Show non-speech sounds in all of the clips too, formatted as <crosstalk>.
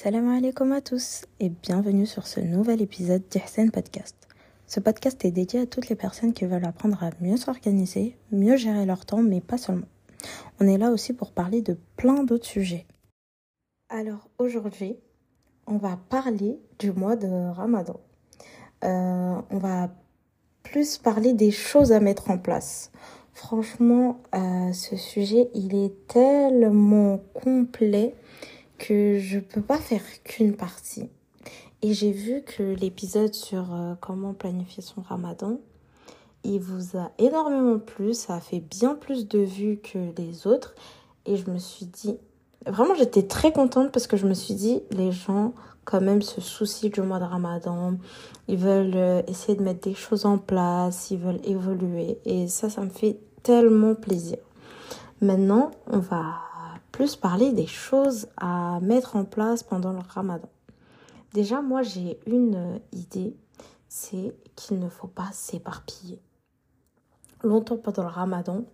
Salam alaikum à tous et bienvenue sur ce nouvel épisode d'Ihsen Podcast. Ce podcast est dédié à toutes les personnes qui veulent apprendre à mieux s'organiser, mieux gérer leur temps, mais pas seulement. On est là aussi pour parler de plein d'autres sujets. Alors aujourd'hui, on va parler du mois de Ramadan. Euh, on va plus parler des choses à mettre en place. Franchement, euh, ce sujet, il est tellement complet que je peux pas faire qu'une partie. Et j'ai vu que l'épisode sur euh, comment planifier son ramadan, il vous a énormément plu, ça a fait bien plus de vues que les autres. Et je me suis dit, vraiment j'étais très contente parce que je me suis dit, les gens quand même se soucient du mois de ramadan, ils veulent euh, essayer de mettre des choses en place, ils veulent évoluer. Et ça, ça me fait tellement plaisir. Maintenant, on va parler des choses à mettre en place pendant le ramadan. Déjà, moi, j'ai une euh, idée, c'est qu'il ne faut pas s'éparpiller. Longtemps pendant le ramadan,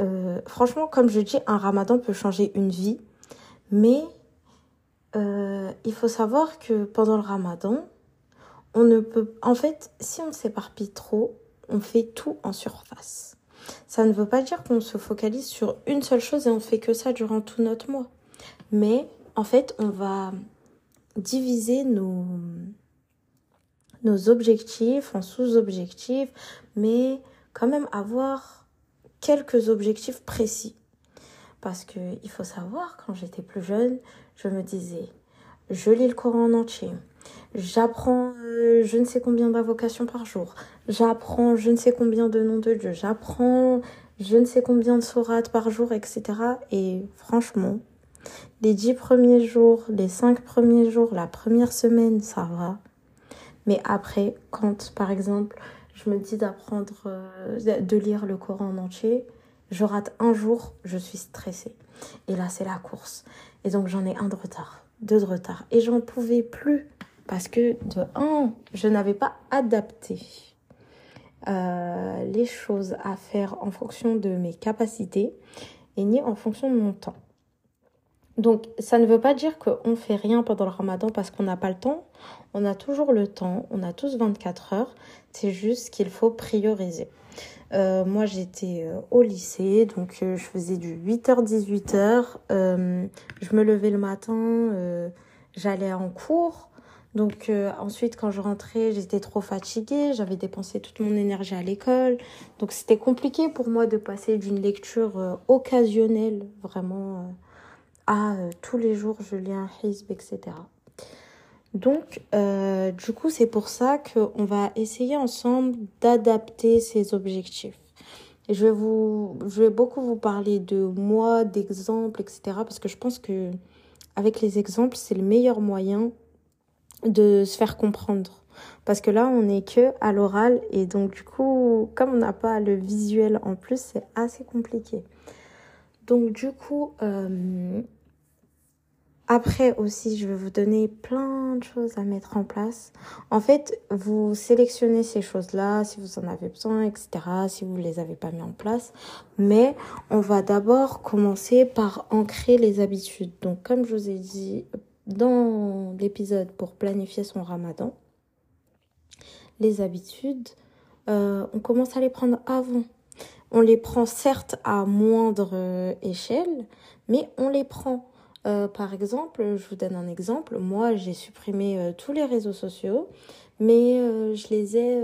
euh, franchement, comme je dis, un ramadan peut changer une vie, mais euh, il faut savoir que pendant le ramadan, on ne peut... En fait, si on s'éparpille trop, on fait tout en surface. Ça ne veut pas dire qu'on se focalise sur une seule chose et on fait que ça durant tout notre mois. Mais en fait, on va diviser nos, nos objectifs en sous-objectifs, mais quand même avoir quelques objectifs précis. Parce qu'il faut savoir, quand j'étais plus jeune, je me disais, je lis le Coran en entier, J'apprends euh, je ne sais combien d'invocations par jour. J'apprends je ne sais combien de noms de Dieu. J'apprends je ne sais combien de sourates par jour, etc. Et franchement, les dix premiers jours, les cinq premiers jours, la première semaine, ça va. Mais après, quand par exemple, je me dis d'apprendre, euh, de lire le Coran en entier, je rate un jour, je suis stressée. Et là, c'est la course. Et donc, j'en ai un de retard, deux de retard. Et j'en pouvais plus. Parce que de un, je n'avais pas adapté euh, les choses à faire en fonction de mes capacités et ni en fonction de mon temps. Donc, ça ne veut pas dire qu'on fait rien pendant le ramadan parce qu'on n'a pas le temps. On a toujours le temps, on a tous 24 heures. C'est juste qu'il faut prioriser. Euh, moi, j'étais euh, au lycée, donc je faisais du 8h-18h. je me levais le matin, j'allais en cours. Donc euh, ensuite, quand je rentrais, j'étais trop fatiguée, j'avais dépensé toute mon énergie à l'école. Donc c'était compliqué pour moi de passer d'une lecture euh, occasionnelle, vraiment, euh, à tous les jours, je lis un hizb, etc. Donc, du coup, c'est pour ça qu'on va essayer ensemble d'adapter ces objectifs. Et je vais, vous, je vais beaucoup vous parler de moi, d'exemples, etc. Parce que je pense que avec les exemples, c'est le meilleur moyen de se faire comprendre. Parce que là, on n'est que à l'oral et donc du coup, comme on n'a pas le visuel en plus, c'est assez compliqué. Donc du coup, euh, après aussi, je vais vous donner plein de choses à mettre en place. En fait, vous sélectionnez ces choses-là si vous en avez besoin, etc., si vous ne les avez pas mis en place. Mais on va d'abord commencer par ancrer les habitudes. Donc comme je vous ai dit dans l'épisode pour planifier son ramadan, les habitudes, euh, on commence à les prendre avant. On les prend certes à moindre échelle, mais on les prend. Euh, par exemple, je vous donne un exemple. Moi, j'ai supprimé euh, tous les réseaux sociaux, mais je les ai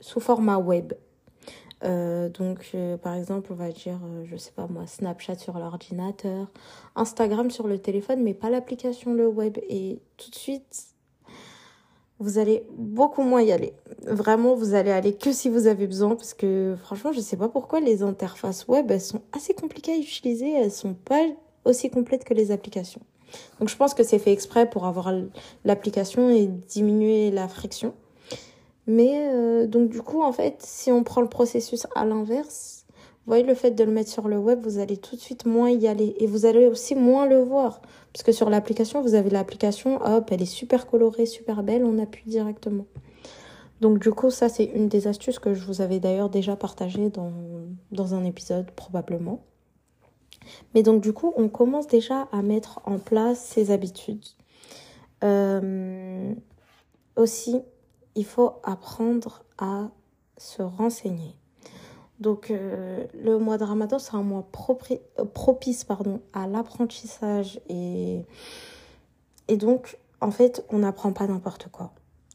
sous format web. Euh, donc, euh, par exemple, on va dire, euh, je sais pas moi, Snapchat sur l'ordinateur, Instagram sur le téléphone, mais pas l'application, le web. Et tout de suite, vous allez beaucoup moins y aller. Vraiment, vous allez aller que si vous avez besoin, parce que franchement, je sais pas pourquoi les interfaces web, elles sont assez compliquées à utiliser, elles sont pas aussi complètes que les applications. Donc, je pense que c'est fait exprès pour avoir l'application et diminuer la friction. Mais euh, donc du coup, en fait, si on prend le processus à l'inverse, voyez, le fait de le mettre sur le web, vous allez tout de suite moins y aller. Et vous allez aussi moins le voir. Parce que sur l'application, vous avez l'application, hop, elle est super colorée, super belle, on appuie directement. Donc du coup, ça, c'est une des astuces que je vous avais d'ailleurs déjà partagé dans, dans un épisode, probablement. Mais donc du coup, on commence déjà à mettre en place ces habitudes. Euh, aussi, il faut apprendre à se renseigner. Donc, euh, le mois de Ramadan, c'est un mois propice pardon, à l'apprentissage. Et, et donc, en fait, on n'apprend pas n'importe quoi.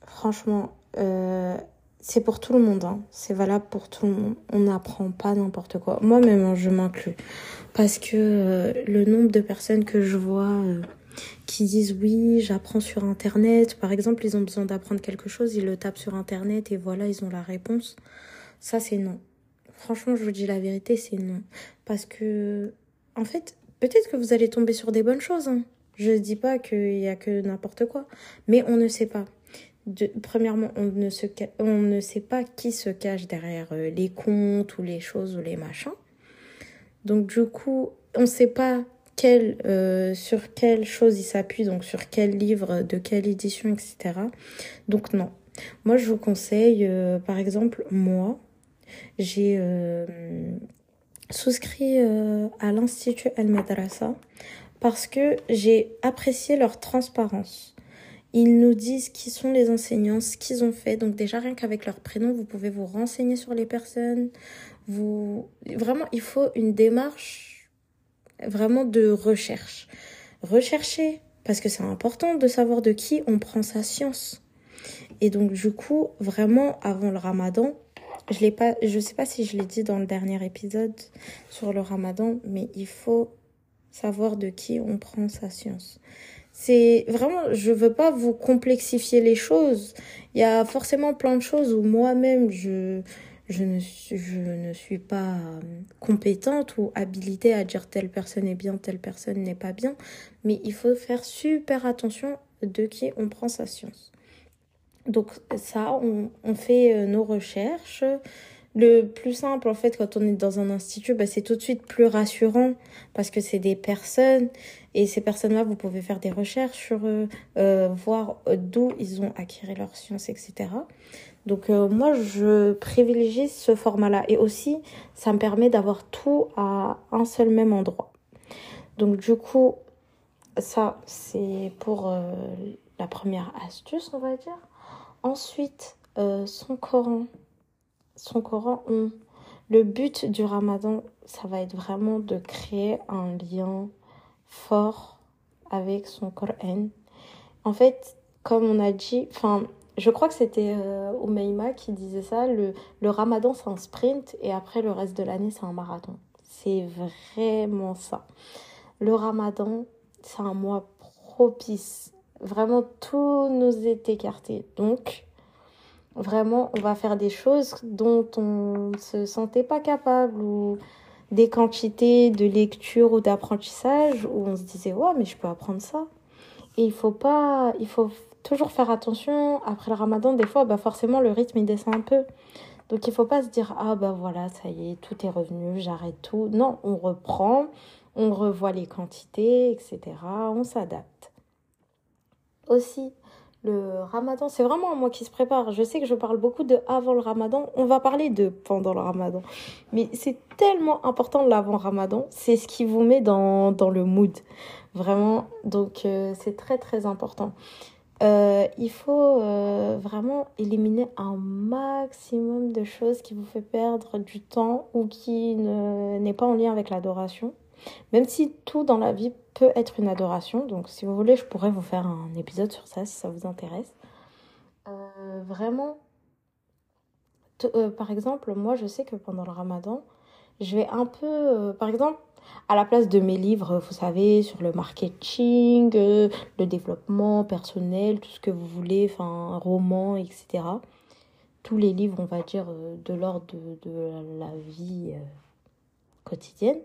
Franchement, euh, c'est pour tout le monde. Hein. C'est valable pour tout le monde. On n'apprend pas n'importe quoi. Moi-même, hein, je m'inclus. Parce que euh, le nombre de personnes que je vois qui disent oui, j'apprends sur Internet. Par exemple, ils ont besoin d'apprendre quelque chose, ils le tapent sur Internet et voilà, ils ont la réponse. Ça, c'est non. Franchement, je vous dis la vérité, c'est non. Parce que, en fait, peut-être que vous allez tomber sur des bonnes choses. Hein. Je ne dis pas qu'il y a que n'importe quoi, mais on ne sait pas. Premièrement, on ne, on ne sait pas qui se cache derrière euh, les comptes ou les choses ou les machins. Donc du coup, on ne sait pas quel, euh, sur quelle chose il s'appuie, donc sur quel livre, de quelle édition, etc. Donc non. Moi, je vous conseille, euh, par exemple, moi, j'ai euh, souscrit euh, à l'Institut El Madrasa parce que j'ai apprécié leur transparence. Ils nous disent qui sont les enseignants, ce qu'ils ont fait. Donc déjà rien qu'avec leur prénom, vous pouvez vous renseigner sur les personnes. Vous vraiment, il faut une démarche vraiment de recherche. Rechercher parce que c'est important de savoir de qui on prend sa science. Et donc du coup, vraiment avant le Ramadan, je l'ai pas, je sais pas si je l'ai dit dans le dernier épisode sur le ramadan, mais il faut savoir de qui on prend sa science. C'est vraiment, je veux pas vous complexifier les choses. Il y a forcément plein de choses où moi-même je, je ne, je ne suis pas euh, compétente ou habilitée à dire telle personne est bien, telle personne n'est pas bien. Mais il faut faire super attention de qui on prend sa science. Donc ça, on, fait euh, nos recherches. Le plus simple, en fait, quand on est dans un institut, bah, c'est tout de suite plus rassurant parce que c'est des personnes et ces personnes-là, vous pouvez faire des recherches sur eux, euh, voir d'où ils ont acquis leur science, etc. Donc euh, moi, je privilégie ce format-là et aussi, ça me permet d'avoir tout à un seul même endroit. Donc du coup, ça, c'est pour la première astuce, on va dire. Ensuite, euh, son Coran. Son Coran, le but du ramadan, ça va être vraiment de créer un lien fort avec son Coran. En fait, comme on a dit, enfin, je crois que c'était euh, qui disait ça, le, le ramadan c'est un sprint et après le reste de l'année c'est un marathon. C'est vraiment ça. Le ramadan, c'est un mois propice Vraiment, tout nous est écarté. Donc, vraiment, on va faire des choses dont on ne se sentait pas capable ou des quantités de lecture ou d'apprentissage où on se disait, ouais, mais je peux apprendre ça. Et il faut pas, il faut toujours faire attention. Après le ramadan, des fois, bah forcément, le rythme, il descend un peu. Donc, il faut pas se dire, ah, bah voilà, ça y est, tout est revenu, j'arrête tout. Non, on reprend, on revoit les quantités, etc. On s'adapte aussi le ramadan, c'est vraiment un mois qui se prépare. Je sais que je parle beaucoup de avant le ramadan, on va parler de pendant le ramadan. Mais c'est tellement important l'avant ramadan, c'est ce qui vous met dans, dans le mood. Vraiment, donc euh, c'est très très important. Euh, il faut euh, vraiment éliminer un maximum de choses qui vous fait perdre du temps ou qui n'est pas en lien avec l'adoration. Même si tout dans la vie peut être une adoration. Donc si vous voulez, je pourrais vous faire un épisode sur ça si ça vous intéresse. Euh, vraiment, par exemple, moi je sais que pendant le ramadan, je vais un peu, par exemple, à la place de mes livres, vous savez, sur le marketing, le développement personnel, tout ce que vous voulez, enfin, roman, etc. Tous les livres, on va dire, de l'ordre de, la vie quotidienne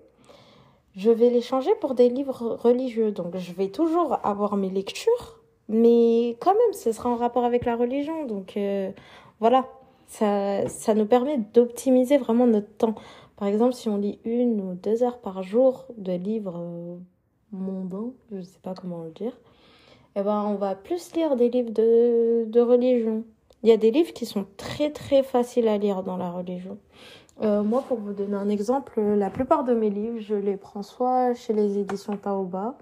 je vais les changer pour des livres religieux. Donc je vais toujours avoir mes lectures, mais quand même, ce sera en rapport avec la religion. Donc euh, voilà, ça, ça nous permet d'optimiser vraiment notre temps. Par exemple, si on lit une ou deux heures par jour de livres euh, mondains, je ne sais pas comment le dire, eh ben, on va plus lire des livres de, religion. Il y a des livres qui sont très très faciles à lire dans la religion. Euh, moi, pour vous donner un exemple, la plupart de mes livres, je les prends soit chez les éditions Taoba,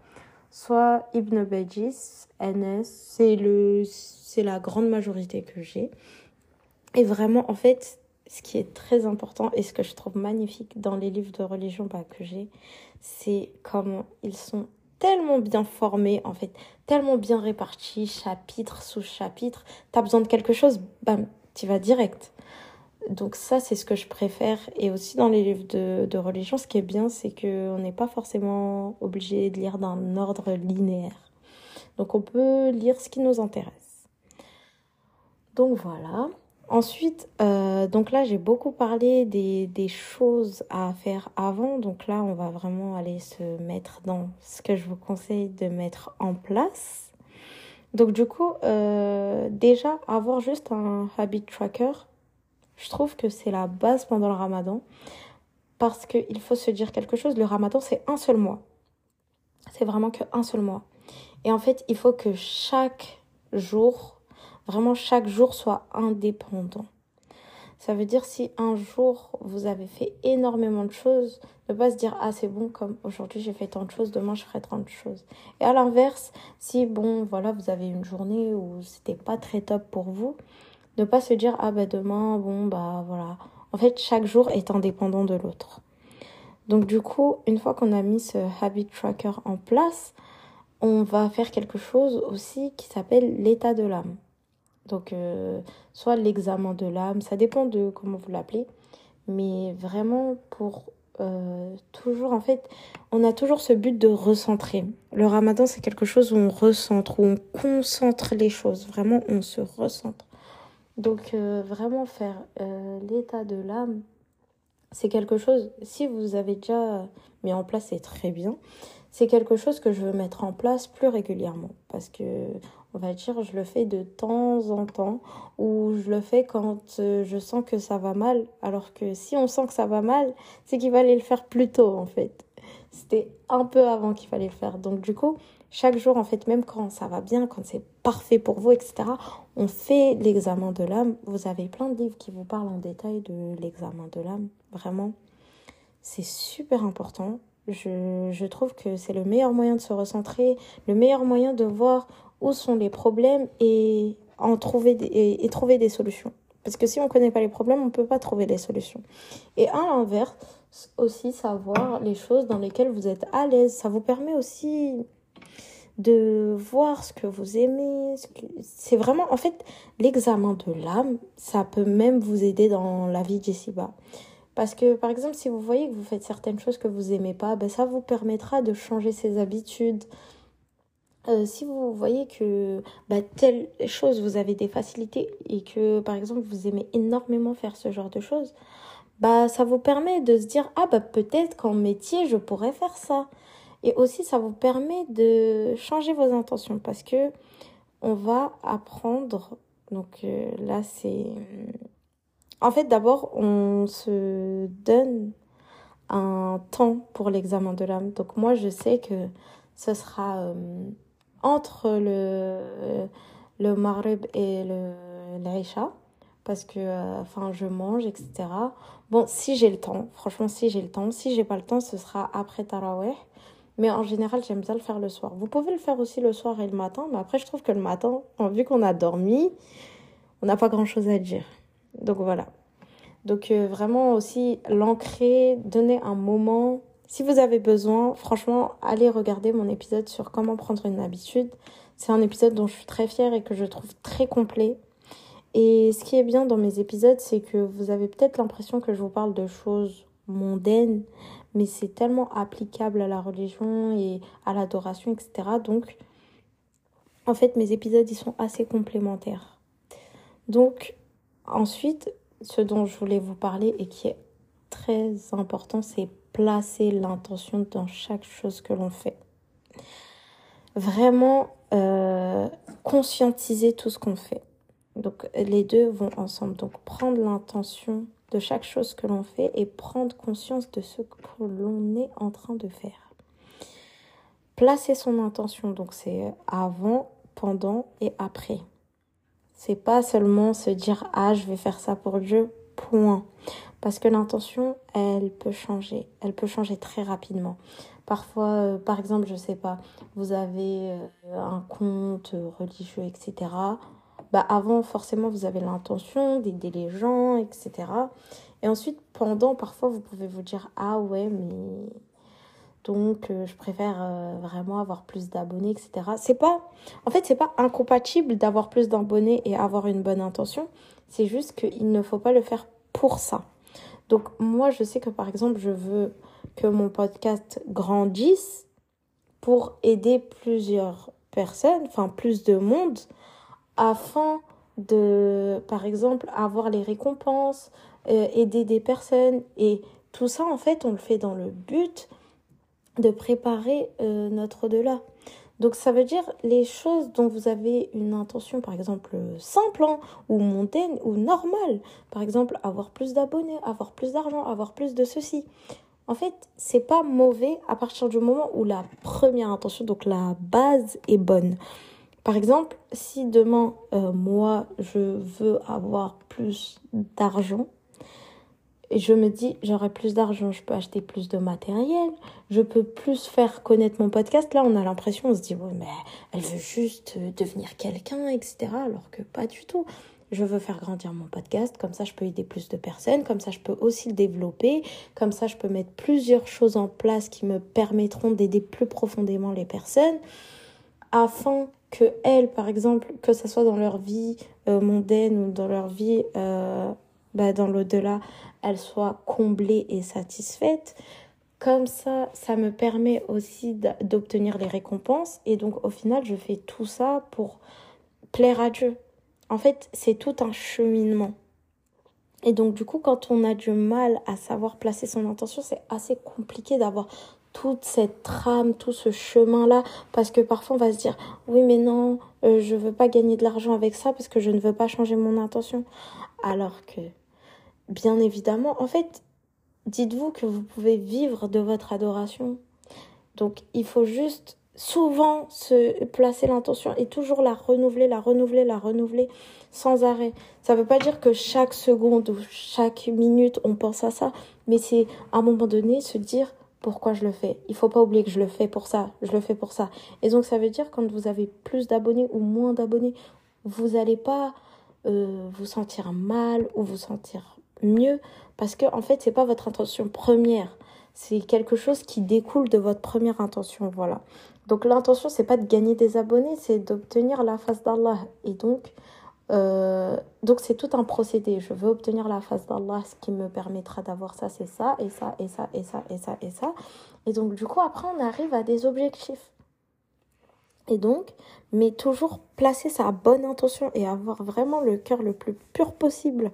soit Ibn Bajis, NS, c'est le c'est la grande majorité que j'ai. Et vraiment, en fait, ce qui est très important et ce que je trouve magnifique dans les livres de religion bah, que j'ai, c'est comment ils sont tellement bien formés, en fait, tellement bien répartis, chapitre sous chapitre. T'as besoin de quelque chose, bam, tu vas direct. Donc ça, c'est ce que je préfère. Et aussi dans les livres de, de religion, ce qui est bien, c'est qu'on n'est pas forcément obligé de lire d'un ordre linéaire. Donc on peut lire ce qui nous intéresse. Donc voilà. Ensuite, euh, donc là, j'ai beaucoup parlé des, des, choses à faire avant. Donc là, on va vraiment aller se mettre dans ce que je vous conseille de mettre en place. Donc du coup, euh, déjà, avoir juste un habit tracker, je trouve que c'est la base pendant le ramadan. Parce qu'il faut se dire quelque chose, le ramadan, c'est un seul mois. C'est vraiment qu'un seul mois. Et en fait, il faut que chaque jour Vraiment, chaque jour soit indépendant. Ça veut dire si un jour vous avez fait énormément de choses, ne pas se dire ah c'est bon comme aujourd'hui j'ai fait tant de choses, demain je ferai tant de choses. Et à l'inverse, si bon voilà vous avez une journée où c'était pas très top pour vous, ne pas se dire ah bah demain bon bah voilà. En fait chaque jour est indépendant de l'autre. Donc du coup une fois qu'on a mis ce habit tracker en place, on va faire quelque chose aussi qui s'appelle l'état de l'âme. Donc, euh, soit l'examen de l'âme, ça dépend de comment vous l'appelez. Mais vraiment, pour euh, toujours, en fait, on a toujours ce but de recentrer. Le ramadan, c'est quelque chose où on recentre, où on concentre les choses. Vraiment, on se recentre. Donc, euh, vraiment faire l'état de l'âme, c'est quelque chose, si vous avez déjà mis en place, c'est très bien. C'est quelque chose que je veux mettre en place plus régulièrement. Parce que on va dire, je le fais de temps en temps ou je le fais quand euh, je sens que ça va mal. Alors que si on sent que ça va mal, c'est qu'il fallait le faire plus tôt en fait. C'était un peu avant qu'il fallait le faire. Donc du coup, chaque jour en fait, même quand ça va bien, quand c'est parfait pour vous, etc., on fait l'examen de l'âme. Vous avez plein de livres qui vous parlent en détail de l'examen de l'âme. Vraiment, c'est super important. Je, je trouve que c'est le meilleur moyen de se recentrer, le meilleur moyen de voir où sont les problèmes et, en trouver des, et, trouver des solutions. Parce que si on ne connaît pas les problèmes, on ne peut pas trouver les solutions. Et à l'inverse, aussi savoir les choses dans lesquelles vous êtes à l'aise. Ça vous permet aussi de voir ce que vous aimez. C'est vraiment, en fait, l'examen de l'âme, ça peut même vous aider dans la vie d'ici-bas. Parce que, par exemple, si vous voyez que vous faites certaines choses que vous aimez pas, ben, ça vous permettra de changer ses habitudes, euh, si vous voyez que bah, telle chose, vous avez des facilités et que, par exemple, vous aimez énormément faire ce genre de choses, bah, ça vous permet de se dire, ah, bah, peut-être qu'en métier, je pourrais faire ça. Et aussi, ça vous permet de changer vos intentions parce que on va apprendre. Donc euh, là, c'est. En fait, d'abord, on se donne un temps pour l'examen de l'âme. Donc moi, je sais que ce sera. Euh, entre le, le et le l'Aïcha parce que euh, enfin je mange etc bon si j'ai le temps franchement si j'ai le temps si j'ai pas le temps ce sera après Taraweh mais en général j'aime bien le faire le soir vous pouvez le faire aussi le soir et le matin mais après je trouve que le matin vu qu'on a dormi on n'a pas grand chose à dire donc voilà donc euh, vraiment aussi l'ancrer donner un moment si vous avez besoin, franchement, allez regarder mon épisode sur comment prendre une habitude. C'est un épisode dont je suis très fière et que je trouve très complet. Et ce qui est bien dans mes épisodes, c'est que vous avez peut-être l'impression que je vous parle de choses mondaines, mais c'est tellement applicable à la religion et à l'adoration, etc. Donc, en fait, mes épisodes, ils sont assez complémentaires. Donc, ensuite, ce dont je voulais vous parler et qui est très important, c'est placer l'intention dans chaque chose que l'on fait. Vraiment euh, conscientiser tout ce qu'on fait. Donc les deux vont ensemble. Donc prendre l'intention de chaque chose que l'on fait et prendre conscience de ce que l'on est en train de faire. Placer son intention, donc c'est avant, pendant et après. C'est pas seulement se dire ah je vais faire ça pour Dieu, point. Parce que l'intention, elle peut changer. Elle peut changer très rapidement. Parfois, euh, par exemple, je sais pas, vous avez euh, un compte religieux, etc. Bah, avant, forcément, vous avez l'intention d'aider les gens, etc. Et ensuite, pendant, parfois, vous pouvez vous dire Ah ouais, mais donc je préfère vraiment avoir plus d'abonnés, etc. C'est pas, en fait, c'est pas incompatible d'avoir plus d'abonnés et avoir une bonne intention. C'est juste qu'il ne faut pas le faire pour ça. Donc moi, je sais que par exemple, je veux que mon podcast grandisse pour aider plusieurs personnes, enfin plus de monde, afin de, par exemple, avoir les récompenses, euh, aider des personnes. Et tout ça, en fait, on le fait dans le but de préparer euh, notre au-delà. Donc ça veut dire les choses dont vous avez une intention, par exemple simple hein, ou montaine ou normale. Par exemple, avoir plus d'abonnés, avoir plus d'argent, avoir plus de ceci. En fait, c'est pas mauvais à partir du moment où la première intention, donc la base, est bonne. Par exemple, si demain, euh, moi, je veux avoir plus d'argent, et je me dis, j'aurai plus d'argent, je peux acheter plus de matériel, je peux plus faire connaître mon podcast. Là, on a l'impression, on se dit, ouais, mais elle veut juste euh, devenir quelqu'un, etc. Alors que pas du tout. Je veux faire grandir mon podcast, comme ça je peux aider plus de personnes, comme ça je peux aussi le développer, comme ça je peux mettre plusieurs choses en place qui me permettront d'aider plus profondément les personnes, afin que elles, par exemple, que ce soit dans leur vie euh, mondaine ou dans leur vie euh, bah, dans l'au-delà, elle soit comblée et satisfaite. Comme ça, ça me permet aussi d'obtenir les récompenses. Et donc, au final, je fais tout ça pour plaire à Dieu. En fait, c'est tout un cheminement. Et donc, du coup, quand on a du mal à savoir placer son intention, c'est assez compliqué d'avoir toute cette trame, tout ce chemin-là, parce que parfois on va se dire, oui mais non, euh, je veux pas gagner de l'argent avec ça parce que je ne veux pas changer mon intention. Alors que bien évidemment, en fait, dites-vous que vous pouvez vivre de votre adoration. Donc, il faut juste souvent se placer l'intention et toujours la renouveler, la renouveler, la renouveler sans arrêt. Ça ne veut pas dire que chaque seconde ou chaque minute on pense à ça, mais c'est à un moment donné se dire pourquoi je le fais. Il faut pas oublier que je le fais pour ça, je le fais pour ça. Et donc ça veut dire quand vous avez plus d'abonnés ou moins d'abonnés, vous n'allez pas euh, vous sentir mal ou vous sentir mieux parce que en fait c'est pas votre intention première. C'est quelque chose qui découle de votre première intention voilà. Donc l'intention c'est pas de gagner des abonnés c'est d'obtenir la face d'Allah. Et donc euh, donc c'est tout un procédé. Je veux obtenir la face d'Allah ce qui me permettra d'avoir ça c'est ça et ça et ça et ça et ça et ça. Et donc du coup après on arrive à des objectifs. Et donc mais toujours placer sa bonne intention et avoir vraiment le cœur le plus pur possible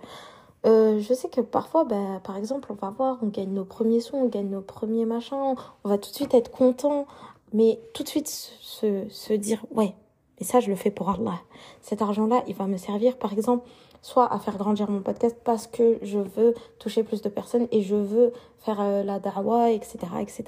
euh, je sais que parfois, bah, par exemple, on va voir, on gagne nos premiers sons, on gagne nos premiers machins, on va tout de suite être content, mais tout de suite se, se dire, ouais, et ça, je le fais pour Allah. Cet argent-là, il va me servir, par exemple, soit à faire grandir mon podcast parce que je veux toucher plus de personnes et je veux faire euh, la da'wah, etc., etc.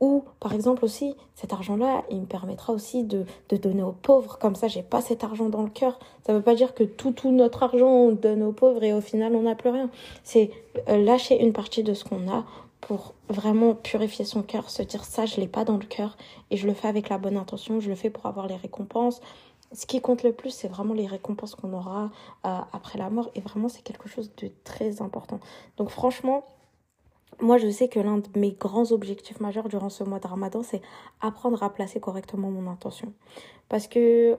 Ou, par exemple, aussi, cet argent-là, il me permettra aussi de, de donner aux pauvres. Comme ça, j'ai pas cet argent dans le cœur. Ça veut pas dire que tout, tout notre argent, on donne aux pauvres et au final, on n'a plus rien. C'est euh, lâcher une partie de ce qu'on a pour vraiment purifier son cœur, se dire ça, je l'ai pas dans le cœur et je le fais avec la bonne intention, je le fais pour avoir les récompenses. Ce qui compte le plus, c'est vraiment les récompenses qu'on aura euh, après la mort et vraiment, c'est quelque chose de très important. Donc, franchement, moi, je sais que l'un de mes grands objectifs majeurs durant ce mois de Ramadan, c'est apprendre à placer correctement mon intention. Parce que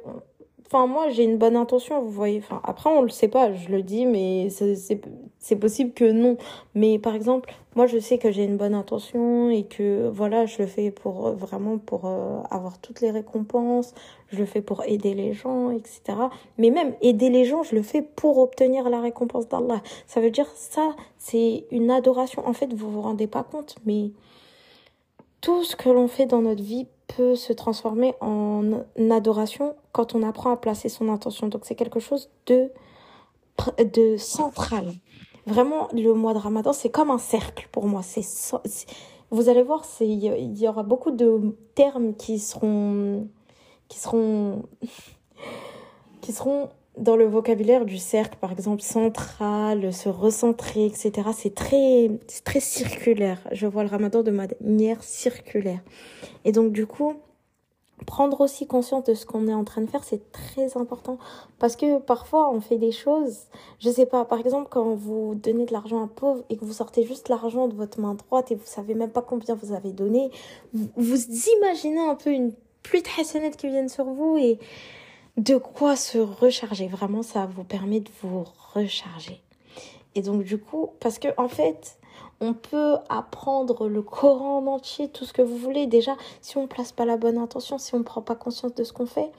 Enfin, moi, j'ai une bonne intention, vous voyez. Enfin, après, on le sait pas, je le dis, mais c'est possible que non. Mais par exemple, moi, je sais que j'ai une bonne intention et que, voilà, je le fais pour euh, vraiment pour euh, avoir toutes les récompenses. Je le fais pour aider les gens, etc. Mais même aider les gens, je le fais pour obtenir la récompense d'Allah. Ça veut dire ça, c'est une adoration. En fait, vous vous rendez pas compte, mais tout ce que l'on fait dans notre vie peut se transformer en adoration quand on apprend à placer son intention. Donc c'est quelque chose de, de central. Vraiment, le mois de Ramadan, c'est comme un cercle pour moi. C'est vous allez voir, il y aura beaucoup de termes qui seront qui seront <laughs> qui seront dans le vocabulaire du cercle, par exemple, central, se recentrer, etc., c'est très, très circulaire. Je vois le ramadan de manière circulaire. Et donc, du coup, prendre aussi conscience de ce qu'on est en train de faire, c'est très important. Parce que parfois, on fait des choses, je sais pas, par exemple, quand vous donnez de l'argent à un pauvre et que vous sortez juste l'argent de votre main droite et vous savez même pas combien vous avez donné, vous, imaginez un peu une pluie de hasanat qui viennent sur vous et de quoi se recharger. Vraiment, ça vous permet de vous recharger. Et donc, du coup, parce que, en fait, on peut apprendre le Coran en entier, tout ce que vous voulez. Déjà, si on ne place pas la bonne intention, si on ne prend pas conscience de ce qu'on fait,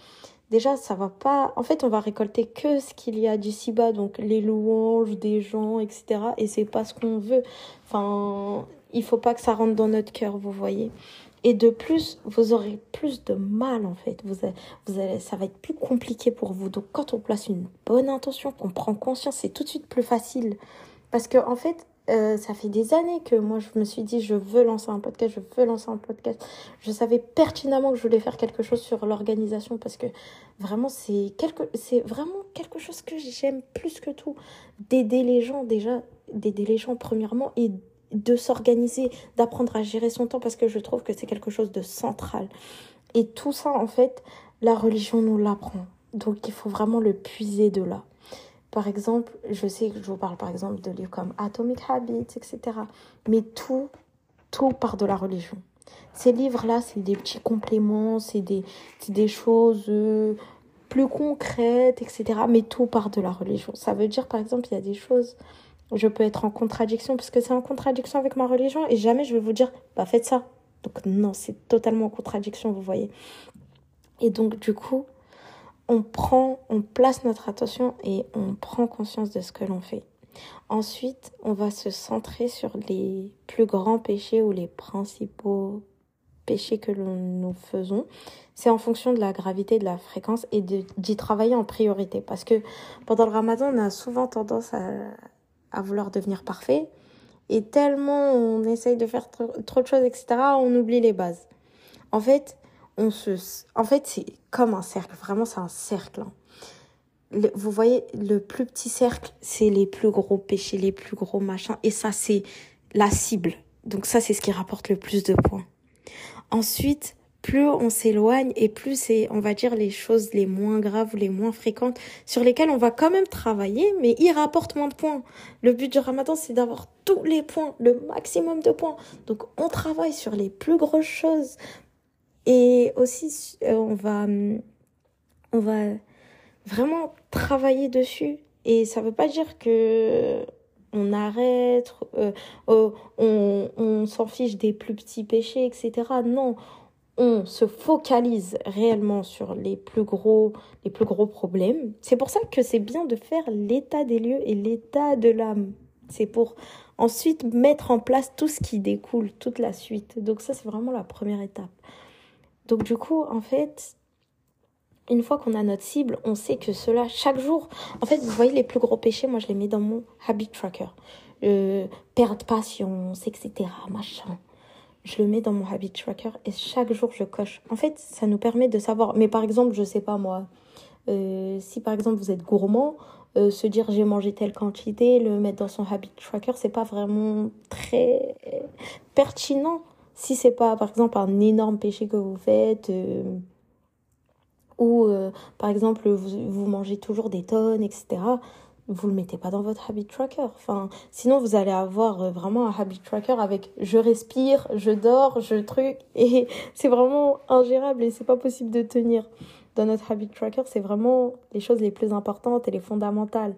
déjà, ça va pas. En fait, on va récolter que ce qu'il y a d'ici-bas, donc les louanges des gens, etc. Et c'est pas ce qu'on veut. Enfin, il faut pas que ça rentre dans notre cœur, vous voyez. Et de plus, vous aurez plus de mal en fait. Vous, vous allez, ça va être plus compliqué pour vous. Donc quand on place une bonne intention, qu'on prend conscience, c'est tout de suite plus facile. Parce que en fait, euh, ça fait des années que moi je me suis dit je veux lancer un podcast, je veux lancer un podcast. Je savais pertinemment que je voulais faire quelque chose sur l'organisation parce que vraiment c'est quelque c'est vraiment quelque chose que j'aime plus que tout d'aider les gens déjà d'aider les gens premièrement et de s'organiser, d'apprendre à gérer son temps parce que je trouve que c'est quelque chose de central. Et tout ça, en fait, la religion nous l'apprend. Donc il faut vraiment le puiser de là. Par exemple, je sais que je vous parle par exemple de livres comme Atomic Habits, etc. Mais tout, tout part de la religion. Ces livres-là, c'est des petits compléments, c'est des, des choses euh, plus concrètes, etc. Mais tout part de la religion. Ça veut dire, par exemple, il y a des choses je peux être en contradiction parce que c'est en contradiction avec ma religion et jamais je vais vous dire bah faites ça. Donc non, c'est totalement en contradiction, vous voyez. Et donc du coup, on prend, on place notre attention et on prend conscience de ce que l'on fait. Ensuite, on va se centrer sur les plus grands péchés ou les principaux péchés que nous faisons. C'est en fonction de la gravité, de la fréquence et d'y travailler en priorité. Parce que pendant le ramadan, on a souvent tendance à, à vouloir devenir parfait. Et tellement on essaye de faire trop, de choses, etc., on oublie les bases. En fait, on se, en fait, c'est comme un cercle. Vraiment, c'est un cercle. Hein. vous voyez, le plus petit cercle, c'est les plus gros péchés, les plus gros machins. Et ça, c'est la cible. Donc ça, c'est ce qui rapporte le plus de points. Ensuite, plus on s'éloigne et plus c'est, on va dire, les choses les moins graves ou les moins fréquentes sur lesquelles on va quand même travailler, mais ils rapportent moins de points. Le but du ramadan, c'est d'avoir tous les points, le maximum de points. Donc, on travaille sur les plus grosses choses. Et aussi, euh, on va, on va vraiment travailler dessus. Et ça veut pas dire que on arrête, euh, oh, on, on s'en fiche des plus petits péchés, etc. Non, on se focalise réellement sur les plus gros, les plus gros problèmes. C'est pour ça que c'est bien de faire l'état des lieux et l'état de l'âme. C'est pour ensuite mettre en place tout ce qui découle, toute la suite. Donc ça, c'est vraiment la première étape. Donc du coup, en fait, une fois qu'on a notre cible, on sait que cela, chaque jour, en fait, vous voyez les plus gros péchés, moi je les mets dans mon habit tracker. Euh, perdre patience, etc. Machin je le mets dans mon habit tracker et chaque jour je coche. En fait, ça nous permet de savoir. Mais par exemple, je sais pas moi, euh, si par exemple vous êtes gourmand, euh, se dire j'ai mangé telle quantité, le mettre dans son habit tracker, c'est pas vraiment très pertinent. Si c'est pas par exemple un énorme péché que vous faites, euh, ou par exemple vous, vous mangez toujours des tonnes, etc vous le mettez pas dans votre habit tracker. Enfin, sinon vous allez avoir euh, vraiment un habit tracker avec je respire, je dors, je truc <laughs> et c'est vraiment ingérable et c'est pas possible de tenir. Dans notre habit tracker, c'est vraiment les choses les plus importantes et les fondamentales.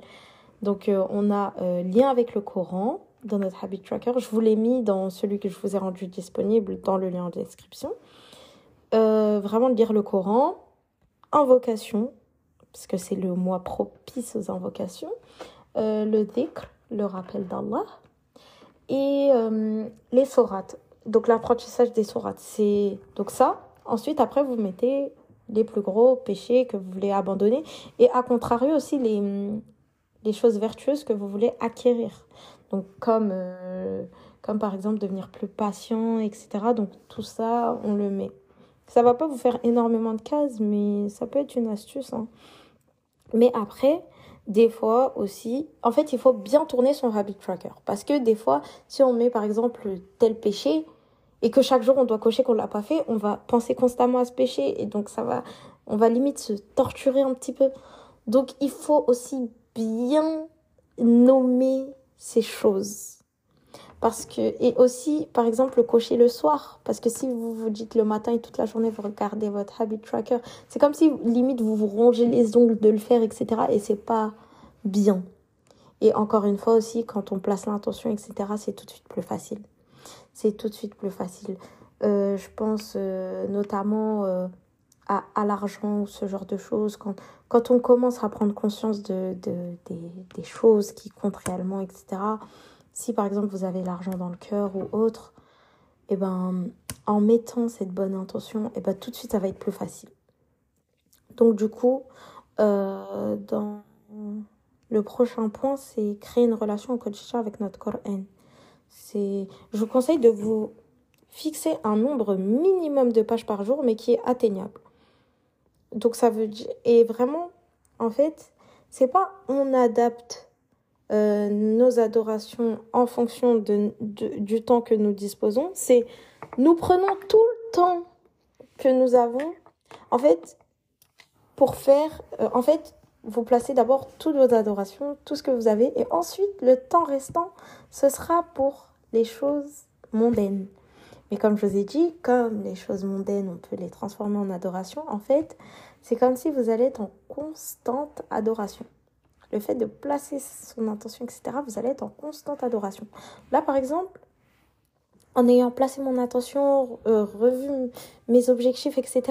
Donc euh, on a euh, lien avec le Coran dans notre habit tracker. Je vous l'ai mis dans celui que je vous ai rendu disponible dans le lien en description. vraiment lire le Coran, invocation, parce que c'est le mois propice aux invocations, euh, le dhikr, le rappel d'Allah, et euh, les sourates. Donc l'apprentissage des sourates, c'est donc ça. Ensuite, après, vous mettez les plus gros péchés que vous voulez abandonner, et à contrario aussi les, les choses vertueuses que vous voulez acquérir. Donc comme, euh, comme par exemple devenir plus patient, etc. Donc tout ça, on le met. Ça va pas vous faire énormément de cases, mais ça peut être une astuce. Hein. Mais après, des fois aussi, en fait, il faut bien tourner son habit tracker. Parce que des fois, si on met par exemple tel péché et que chaque jour on doit cocher qu'on l'a pas fait, on va penser constamment à ce péché et donc ça va, on va limite se torturer un petit peu. Donc il faut aussi bien nommer ces choses. Parce que, et aussi, par exemple, cocher le soir. Parce que si vous vous dites le matin et toute la journée, vous regardez votre habit tracker, c'est comme si, limite, vous vous rongez les ongles de le faire, etc. Et c'est pas bien. Et encore une fois aussi, quand on place l'intention, etc., c'est tout de suite plus facile. C'est tout de suite plus facile. Euh, je pense euh, notamment euh, à, l'argent ou ce genre de choses. Quand, quand on commence à prendre conscience de des, des choses qui comptent réellement, etc., si par exemple vous avez l'argent dans le cœur ou autre, et eh ben en mettant cette bonne intention, et eh ben tout de suite ça va être plus facile. Donc du coup, euh, dans le prochain point, c'est créer une relation au quotidien avec notre Coran. C'est, je vous conseille de vous fixer un nombre minimum de pages par jour, mais qui est atteignable. Donc ça veut dire, et vraiment, en fait, c'est pas on adapte euh, nos adorations en fonction de, du temps que nous disposons, c'est nous prenons tout le temps que nous avons, en fait, pour faire, euh, en fait, vous placez d'abord toutes vos adorations, tout ce que vous avez, et ensuite, le temps restant, ce sera pour les choses mondaines. Mais comme je vous ai dit, comme les choses mondaines, on peut les transformer en adoration, en fait, c'est comme si vous allez être en constante adoration le fait de placer son intention, etc., vous allez être en constante adoration. Là, par exemple, en ayant placé mon attention, euh, revu mes objectifs, etc.,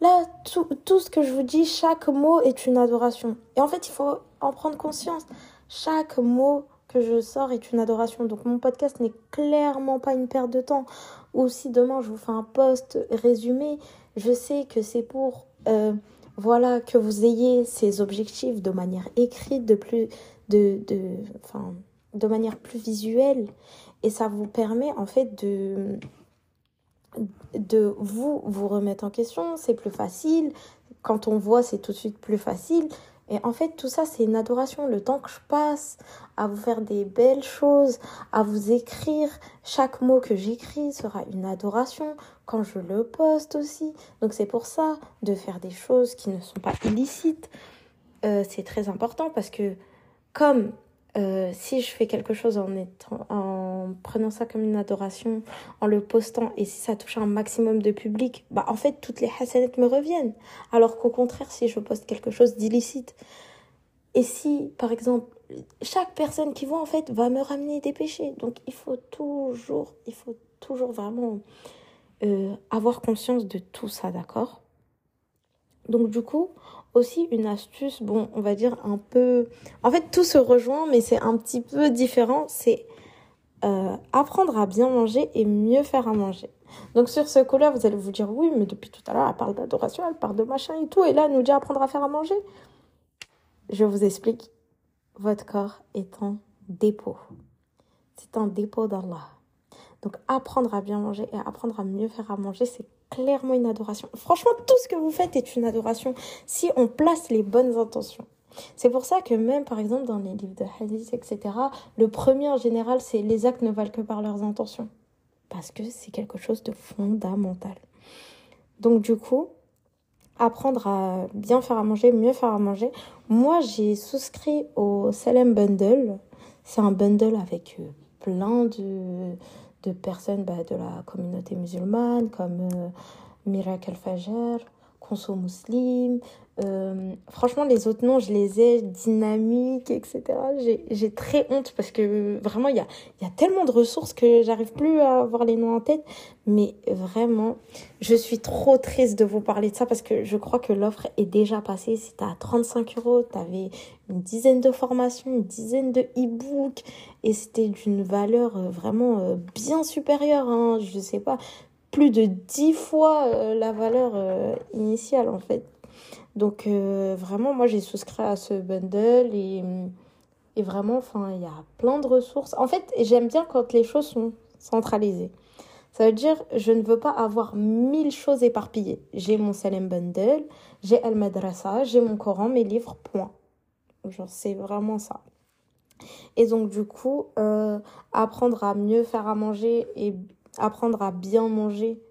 là, tout, tout ce que je vous dis, chaque mot est une adoration. Et en fait, il faut en prendre conscience. Chaque mot que je sors est une adoration. Donc mon podcast n'est clairement pas une perte de temps. Ou si demain je vous fais un post résumé, je sais que c'est pour... Euh, voilà, que vous ayez ces objectifs de manière écrite, de plus, de, enfin, de manière plus visuelle. Et ça vous permet, en fait, de, de vous, vous remettre en question. C'est plus facile. Quand on voit, c'est tout de suite plus facile. Et en fait, tout ça, c'est une adoration. Le temps que je passe à vous faire des belles choses, à vous écrire, chaque mot que j'écris sera une adoration quand je le poste aussi. Donc c'est pour ça de faire des choses qui ne sont pas illicites. Euh, c'est très important parce que comme euh, si je fais quelque chose en, prenant ça comme une adoration, en le postant, et si ça touche un maximum de public, bah en fait toutes les hasanettes me reviennent. Alors qu'au contraire, si je poste quelque chose d'illicite, et si par exemple chaque personne qui voit en fait va me ramener des péchés, donc il faut toujours, il faut toujours vraiment euh, avoir conscience de tout ça, d'accord? Donc du coup, aussi une astuce, bon, on va dire un peu... En fait, tout se rejoint, mais c'est un petit peu différent. C'est euh, apprendre à bien manger et mieux faire à manger. Donc sur ce coup-là, vous allez vous dire, oui, mais depuis tout à l'heure, elle parle d'adoration, elle parle de machin et tout, et là, elle nous dit apprendre à faire à manger. Je vous explique. Votre corps est un dépôt. C'est un dépôt d'Allah. Donc apprendre à bien manger et apprendre à mieux faire à manger, c'est clairement une adoration. Franchement, tout ce que vous faites est une adoration si on place les bonnes intentions. C'est pour ça que même, par exemple, dans les livres de hadith, etc., le premier en général, c'est les actes ne valent que par leurs intentions. Parce que c'est quelque chose de fondamental. Donc du coup, apprendre à bien faire à manger, mieux faire à manger. Moi, j'ai souscrit au Salem Bundle. C'est un bundle avec euh, plein de de personnes bah, de la communauté musulmane comme euh, Miracle Fajar, Conso Muslim. Euh, franchement, les autres noms, je les ai, dynamiques, etc. J'ai très honte parce que vraiment, il y a, tellement de ressources que j'arrive plus à avoir les noms en tête. Mais vraiment, je suis trop triste de vous parler de ça parce que je crois que l'offre est déjà passée. C'était à 35 euros. Tu avais une dizaine de formations, une dizaine de e-books et c'était d'une valeur euh, vraiment euh, bien supérieure. Hein, je sais pas, plus de 10 fois la valeur initiale en fait. Donc euh, vraiment, moi j'ai souscrit à ce bundle et, et vraiment, enfin, il y a plein de ressources. En fait, j'aime bien quand les choses sont centralisées. Ça veut dire, je ne veux pas avoir mille choses éparpillées. J'ai mon Salem Bundle, j'ai Al Madrasa, j'ai mon Coran, mes livres, point. Genre, c'est vraiment ça. Et donc, du coup, euh, apprendre à mieux faire à manger et apprendre à bien manger.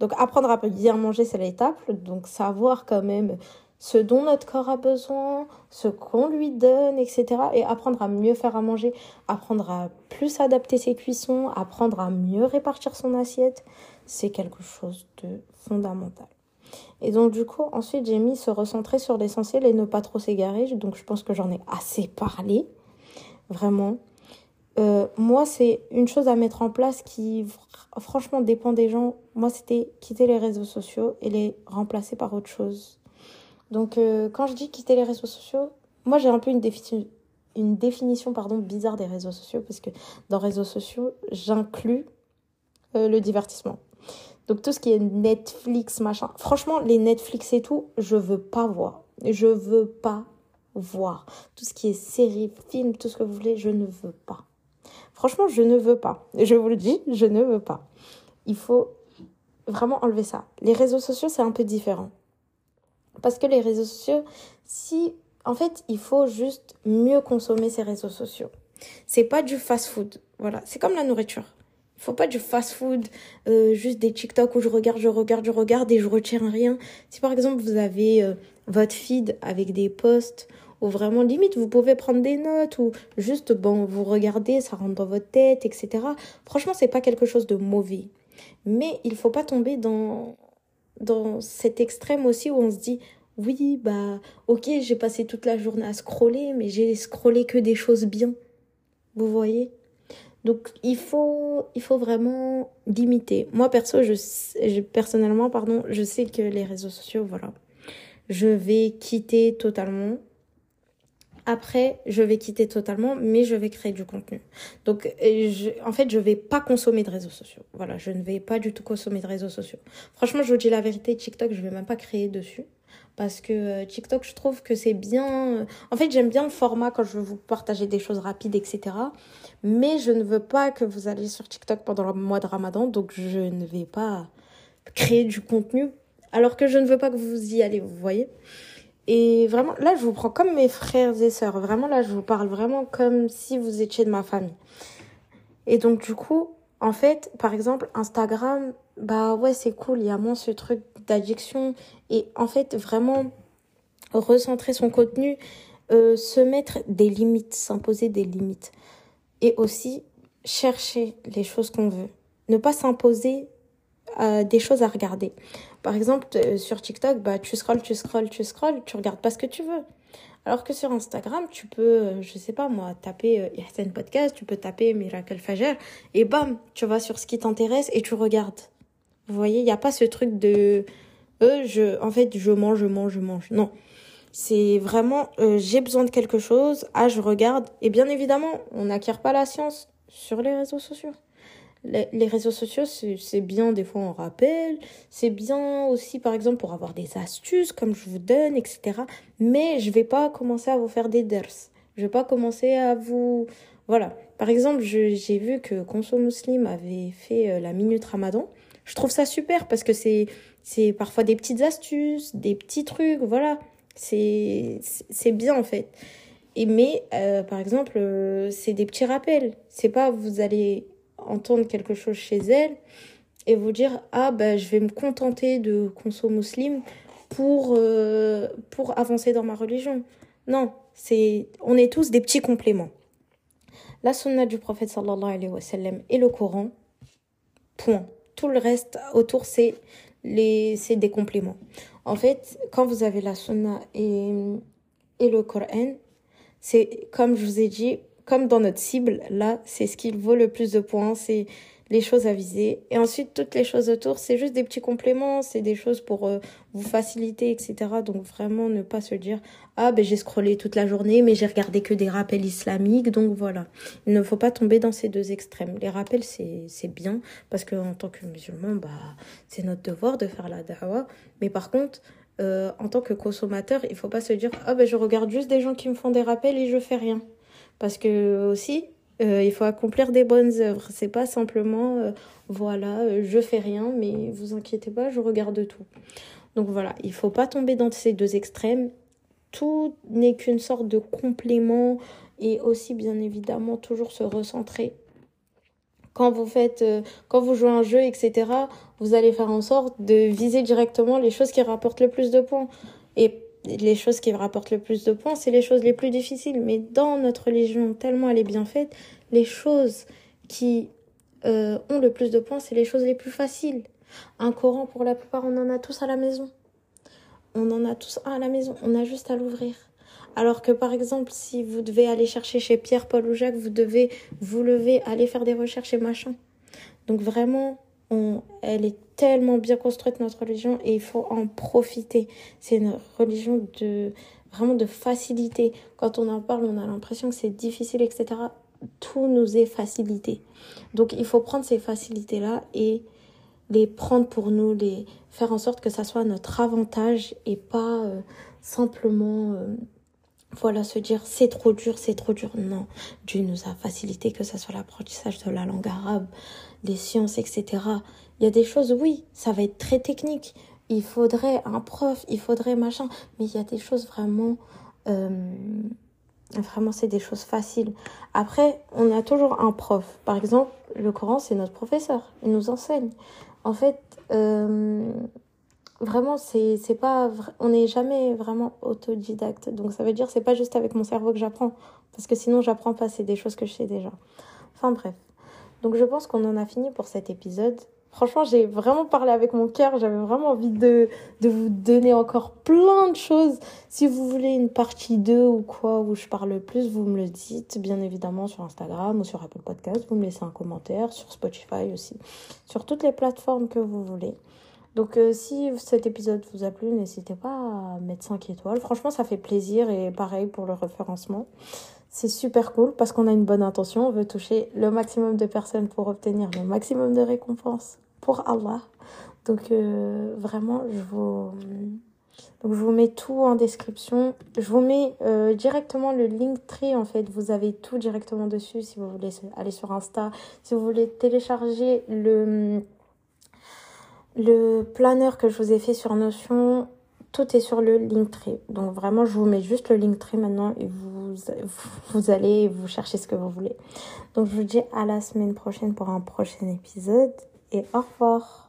Donc, apprendre à bien manger, c'est l'étape. Donc, savoir quand même ce dont notre corps a besoin, ce qu'on lui donne, etc. Et apprendre à mieux faire à manger, apprendre à plus adapter ses cuissons, apprendre à mieux répartir son assiette, c'est quelque chose de fondamental. Et donc du coup, ensuite j'ai mis se recentrer sur l'essentiel et ne pas trop s'égarer. Donc je pense que j'en ai assez parlé, vraiment. Euh, moi, c'est une chose à mettre en place qui franchement dépend des gens. Moi, c'était quitter les réseaux sociaux et les remplacer par autre chose. Donc euh, quand je dis quitter les réseaux sociaux, moi j'ai un peu une définition pardon bizarre des réseaux sociaux parce que dans réseaux sociaux, j'inclus euh, le divertissement. Donc tout ce qui est Netflix, machin. Franchement, les Netflix et tout, je veux pas voir. Je veux pas voir. Tout ce qui est série, film, tout ce que vous voulez, je ne veux pas. Franchement, je ne veux pas. Je vous le dis, je ne veux pas. Il faut vraiment enlever ça. Les réseaux sociaux, c'est un peu différent. Parce que les réseaux sociaux, si en fait, il faut juste mieux consommer ces réseaux sociaux. C'est pas du fast-food. Voilà, c'est comme la nourriture. Il faut pas du fast-food, euh, juste des TikTok où je regarde, je regarde, je regarde et je retiens rien. Si par exemple vous avez euh, votre feed avec des posts ou vraiment limite vous pouvez prendre des notes ou juste bon vous regardez, ça rentre dans votre tête, etc. Franchement c'est pas quelque chose de mauvais, mais il faut pas tomber dans dans cet extrême aussi où on se dit oui bah ok j'ai passé toute la journée à scroller mais j'ai scrollé que des choses bien. Vous voyez? Donc il faut, il faut vraiment limiter. Moi perso, je, personnellement, pardon, je sais que les réseaux sociaux, voilà, je vais quitter totalement. Après, je vais quitter totalement, mais je vais créer du contenu. Donc, en fait, je vais pas consommer de réseaux sociaux. Voilà, je ne vais pas du tout consommer de réseaux sociaux. Franchement, je vous dis la vérité, TikTok, je vais même pas créer dessus parce que euh, TikTok, je trouve que c'est bien. Euh, en fait, j'aime bien le format quand je veux vous partager des choses rapides, etc. Mais je ne veux pas que vous alliez sur TikTok pendant le mois de Ramadan, donc je ne vais pas créer du contenu alors que je ne veux pas que vous y allez, vous voyez. Et vraiment, là, je vous prends comme mes frères et sœurs. Vraiment, là, je vous parle vraiment comme si vous étiez de ma famille. Et donc, du coup, en fait, par exemple, Instagram, bah ouais, c'est cool, il y a moins ce truc d'addiction. Et en fait, vraiment, recentrer son contenu, euh, se mettre des limites, s'imposer des limites. Et aussi, chercher les choses qu'on veut. Ne pas s'imposer des choses à regarder. Par exemple, euh, sur TikTok, bah, tu scrolles, tu scrolles, tu scrolles, tu regardes pas ce que tu veux. Alors que sur Instagram, tu peux, euh, je sais pas moi, taper euh, Podcast, tu peux taper Miracle Fajr, et bam, tu vas sur ce qui t'intéresse et tu regardes. Vous voyez, il n'y a pas ce truc de, euh, je, en fait, je mange, je mange, je mange. Non. C'est vraiment, euh, j'ai besoin de quelque chose, ah, je regarde. Et bien évidemment, on n'acquiert pas la science sur les réseaux sociaux les réseaux sociaux, c'est bien, des fois on rappelle, c'est bien aussi par exemple pour avoir des astuces comme je vous donne, etc. Mais je vais pas commencer à vous faire des ders. Je vais pas commencer à vous... Voilà. Par exemple, j'ai vu que Conso Muslim avait fait euh, la Minute Ramadan. Je trouve ça super parce que c'est parfois des petites astuces, des petits trucs, voilà. C'est bien en fait. Et mais, euh, par exemple, euh, c'est des petits rappels. C'est pas vous allez entendre quelque chose chez elle et vous dire ah ben je vais me contenter de consommer musulman pour euh, pour avancer dans ma religion. Non, c'est on est tous des petits compléments. La sunna du prophète sallallahu alayhi wa et le Coran. Point. Tout le reste autour c'est les c'est des compléments. En fait, quand vous avez la sunna et et le Coran, c'est comme je vous ai dit, comme dans notre cible, là, c'est ce qui vaut le plus de points, c'est les choses à viser. Et ensuite, toutes les choses autour, c'est juste des petits compléments, c'est des choses pour euh, vous faciliter, etc. Donc vraiment, ne pas se dire, ah ben j'ai scrollé toute la journée, mais j'ai regardé que des rappels islamiques, donc voilà. Il ne faut pas tomber dans ces deux extrêmes. Les rappels, c'est bien, parce qu'en tant que musulman, bah, c'est notre devoir de faire la dawa. Mais par contre, euh, en tant que consommateur, il faut pas se dire, ah ben je regarde juste des gens qui me font des rappels et je fais rien. Parce que aussi, euh, il faut accomplir des bonnes œuvres. C'est pas simplement, euh, voilà, euh, je fais rien, mais vous inquiétez pas, je regarde tout. Donc voilà, il faut pas tomber dans ces deux extrêmes. tout n'est qu'une sorte de complément et aussi bien évidemment toujours se recentrer. Quand vous faites, quand vous jouez un jeu, etc., vous allez faire en sorte de viser directement les choses qui rapportent le plus de points. Et les choses qui rapportent le plus de points, c'est les choses les plus difficiles. Mais dans notre religion, tellement elle est bien faite, les choses qui euh, ont le plus de points, c'est les choses les plus faciles. Un Coran, pour la plupart, on en a tous à la maison. On en a tous un à la maison. On a juste à l'ouvrir. Alors que par exemple, si vous devez aller chercher chez Pierre, Paul ou Jacques, vous devez vous lever, aller faire des recherches et machin. Donc vraiment, elle est tellement bien construite notre religion et il faut en profiter. C'est une religion de vraiment de facilité. Quand on en parle, on a l'impression que c'est difficile, etc. Tout nous est facilité. Donc il faut prendre ces facilités-là et les prendre pour nous, les faire en sorte que ça soit notre avantage et pas euh, simplement euh, voilà se dire c'est trop dur, c'est trop dur. Non, Dieu nous a facilité que ça soit l'apprentissage de la langue arabe, les sciences, etc. Il y a des choses, oui, ça va être très technique. Il faudrait un prof, il faudrait machin, mais il y a des choses vraiment euh, Vraiment, c'est des choses faciles. Après, on a toujours un prof. Par exemple, le Coran, c'est notre professeur. Il nous enseigne. En fait, euh, vraiment, c'est, c'est pas, on n'est jamais vraiment autodidacte. Donc, ça veut dire, c'est pas juste avec mon cerveau que j'apprends. Parce que sinon, j'apprends pas. C'est des choses que je sais déjà. Enfin, bref. Donc, je pense qu'on en a fini pour cet épisode. Franchement, j'ai vraiment parlé avec mon cœur. J'avais vraiment envie de, vous donner encore plein de choses. Si vous voulez une partie 2 ou quoi, où je parle plus, vous me le dites, bien évidemment, sur Instagram ou sur Apple Podcast. Vous me laissez un commentaire, sur Spotify aussi, sur toutes les plateformes que vous voulez. Donc, euh, si cet épisode vous a plu, n'hésitez pas à mettre 5 étoiles. Franchement, ça fait plaisir et pareil pour le référencement. C'est super cool parce qu'on a une bonne intention. On veut toucher le maximum de personnes pour obtenir le maximum de récompenses pour Allah. Donc euh, vraiment, je vous, donc mets tout en description. Je vous mets euh, directement le link tree en fait. Vous avez tout directement dessus si vous voulez aller sur Insta. Si vous voulez télécharger le, le planeur que je vous ai fait sur Notion tout est sur le Linktree. Donc vraiment, je vous mets juste le Linktree maintenant et vous, vous allez vous chercher ce que vous voulez. Donc je vous dis à la semaine prochaine pour un prochain épisode et au revoir.